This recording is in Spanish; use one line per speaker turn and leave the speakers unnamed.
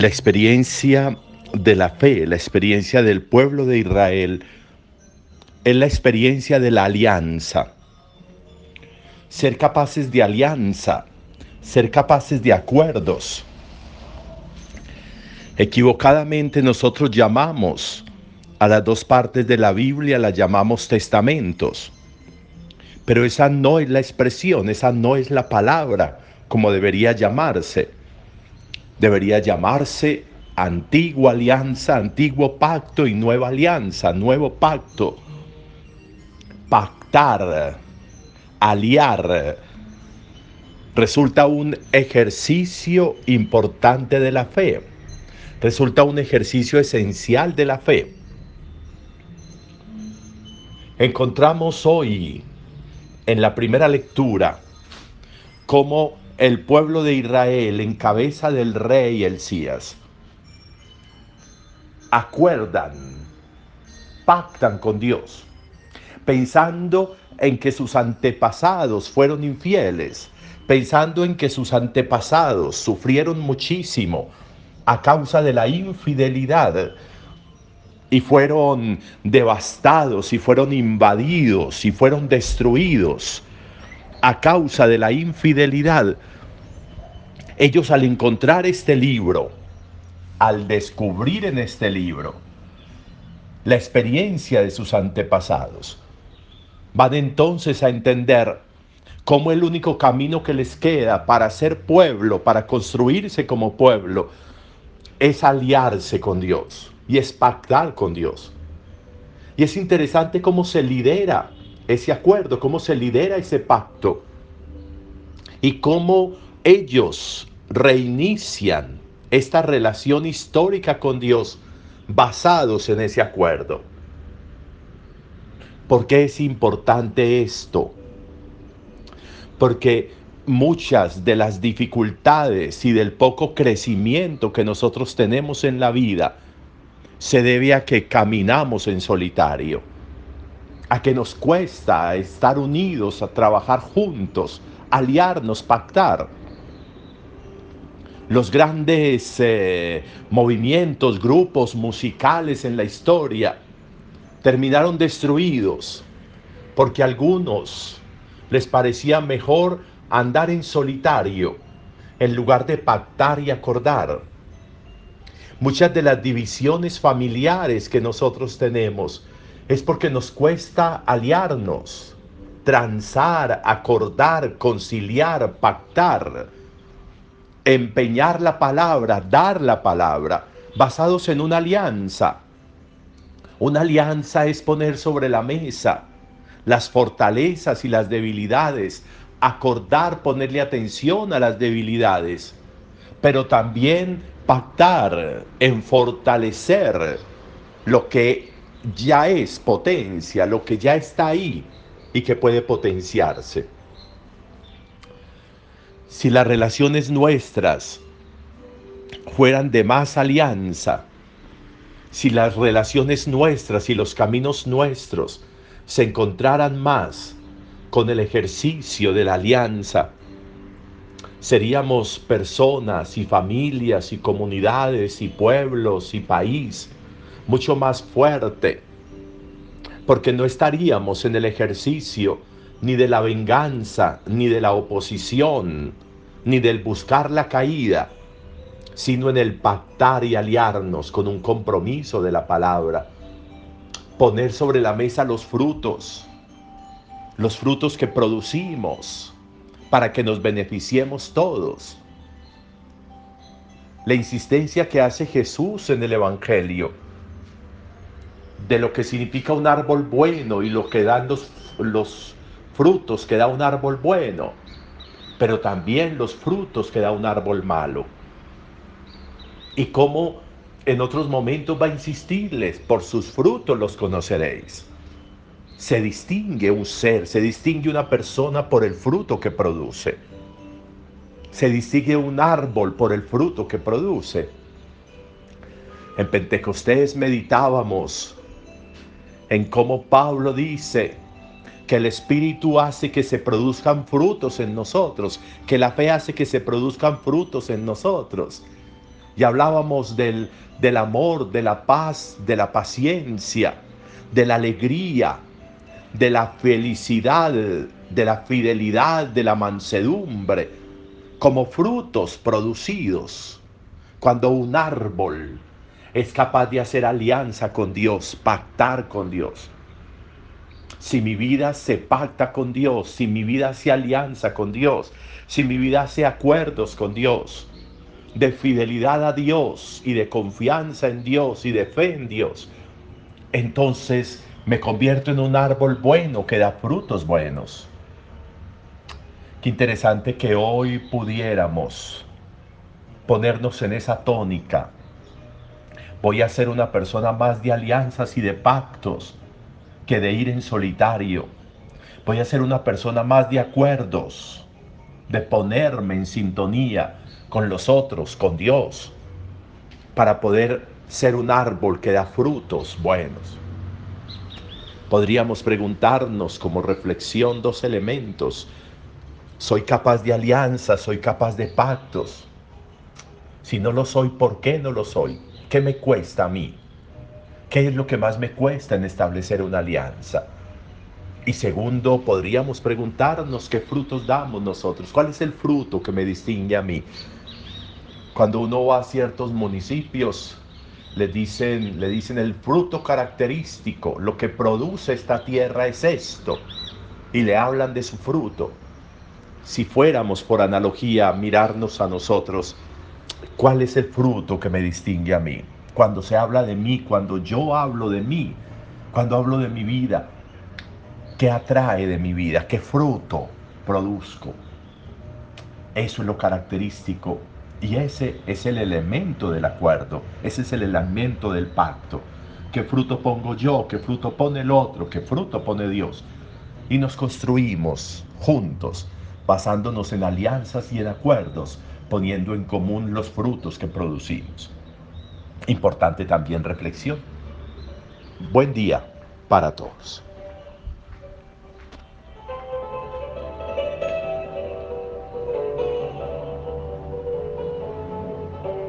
la experiencia de la fe, la experiencia del pueblo de Israel, es la experiencia de la alianza. Ser capaces de alianza, ser capaces de acuerdos. Equivocadamente nosotros llamamos a las dos partes de la Biblia, las llamamos testamentos. Pero esa no es la expresión, esa no es la palabra como debería llamarse. Debería llamarse antigua alianza, antiguo pacto y nueva alianza, nuevo pacto. Pactar, aliar, resulta un ejercicio importante de la fe. Resulta un ejercicio esencial de la fe. Encontramos hoy en la primera lectura cómo el pueblo de Israel en cabeza del rey Elías. Acuerdan, pactan con Dios, pensando en que sus antepasados fueron infieles, pensando en que sus antepasados sufrieron muchísimo a causa de la infidelidad y fueron devastados y fueron invadidos y fueron destruidos a causa de la infidelidad, ellos al encontrar este libro, al descubrir en este libro la experiencia de sus antepasados, van entonces a entender cómo el único camino que les queda para ser pueblo, para construirse como pueblo, es aliarse con Dios y es pactar con Dios. Y es interesante cómo se lidera ese acuerdo, cómo se lidera ese pacto y cómo ellos reinician esta relación histórica con Dios basados en ese acuerdo. ¿Por qué es importante esto? Porque muchas de las dificultades y del poco crecimiento que nosotros tenemos en la vida se debe a que caminamos en solitario, a que nos cuesta estar unidos, a trabajar juntos, aliarnos, pactar. Los grandes eh, movimientos, grupos musicales en la historia terminaron destruidos porque a algunos les parecía mejor andar en solitario en lugar de pactar y acordar. Muchas de las divisiones familiares que nosotros tenemos es porque nos cuesta aliarnos, transar, acordar, conciliar, pactar, empeñar la palabra, dar la palabra, basados en una alianza. Una alianza es poner sobre la mesa las fortalezas y las debilidades, acordar, ponerle atención a las debilidades, pero también pactar en fortalecer lo que ya es potencia, lo que ya está ahí y que puede potenciarse. Si las relaciones nuestras fueran de más alianza, si las relaciones nuestras y los caminos nuestros se encontraran más con el ejercicio de la alianza, seríamos personas y familias y comunidades y pueblos y país mucho más fuerte, porque no estaríamos en el ejercicio ni de la venganza, ni de la oposición, ni del buscar la caída, sino en el pactar y aliarnos con un compromiso de la palabra, poner sobre la mesa los frutos, los frutos que producimos, para que nos beneficiemos todos. La insistencia que hace Jesús en el Evangelio de lo que significa un árbol bueno y lo que dan los, los frutos que da un árbol bueno, pero también los frutos que da un árbol malo. Y cómo en otros momentos va a insistirles, por sus frutos los conoceréis se distingue un ser, se distingue una persona por el fruto que produce. Se distingue un árbol por el fruto que produce. En Pentecostés meditábamos en cómo Pablo dice que el Espíritu hace que se produzcan frutos en nosotros, que la fe hace que se produzcan frutos en nosotros. y hablábamos del, del amor, de la paz, de la paciencia, de la alegría, de la felicidad, de la fidelidad, de la mansedumbre, como frutos producidos. Cuando un árbol es capaz de hacer alianza con Dios, pactar con Dios. Si mi vida se pacta con Dios, si mi vida se alianza con Dios, si mi vida hace acuerdos con Dios, de fidelidad a Dios y de confianza en Dios y de fe en Dios, entonces me convierto en un árbol bueno que da frutos buenos. Qué interesante que hoy pudiéramos ponernos en esa tónica. Voy a ser una persona más de alianzas y de pactos que de ir en solitario. Voy a ser una persona más de acuerdos, de ponerme en sintonía con los otros, con Dios, para poder ser un árbol que da frutos buenos. Podríamos preguntarnos como reflexión dos elementos. ¿Soy capaz de alianzas? ¿Soy capaz de pactos? Si no lo soy, ¿por qué no lo soy? ¿Qué me cuesta a mí? ¿Qué es lo que más me cuesta en establecer una alianza? Y segundo, podríamos preguntarnos qué frutos damos nosotros. ¿Cuál es el fruto que me distingue a mí? Cuando uno va a ciertos municipios, le dicen, le dicen el fruto característico, lo que produce esta tierra es esto, y le hablan de su fruto. Si fuéramos, por analogía, a mirarnos a nosotros, ¿cuál es el fruto que me distingue a mí? Cuando se habla de mí, cuando yo hablo de mí, cuando hablo de mi vida, ¿qué atrae de mi vida? ¿Qué fruto produzco? Eso es lo característico y ese es el elemento del acuerdo, ese es el elemento del pacto. ¿Qué fruto pongo yo? ¿Qué fruto pone el otro? ¿Qué fruto pone Dios? Y nos construimos juntos, basándonos en alianzas y en acuerdos, poniendo en común los frutos que producimos. Importante también reflexión. Buen día para todos.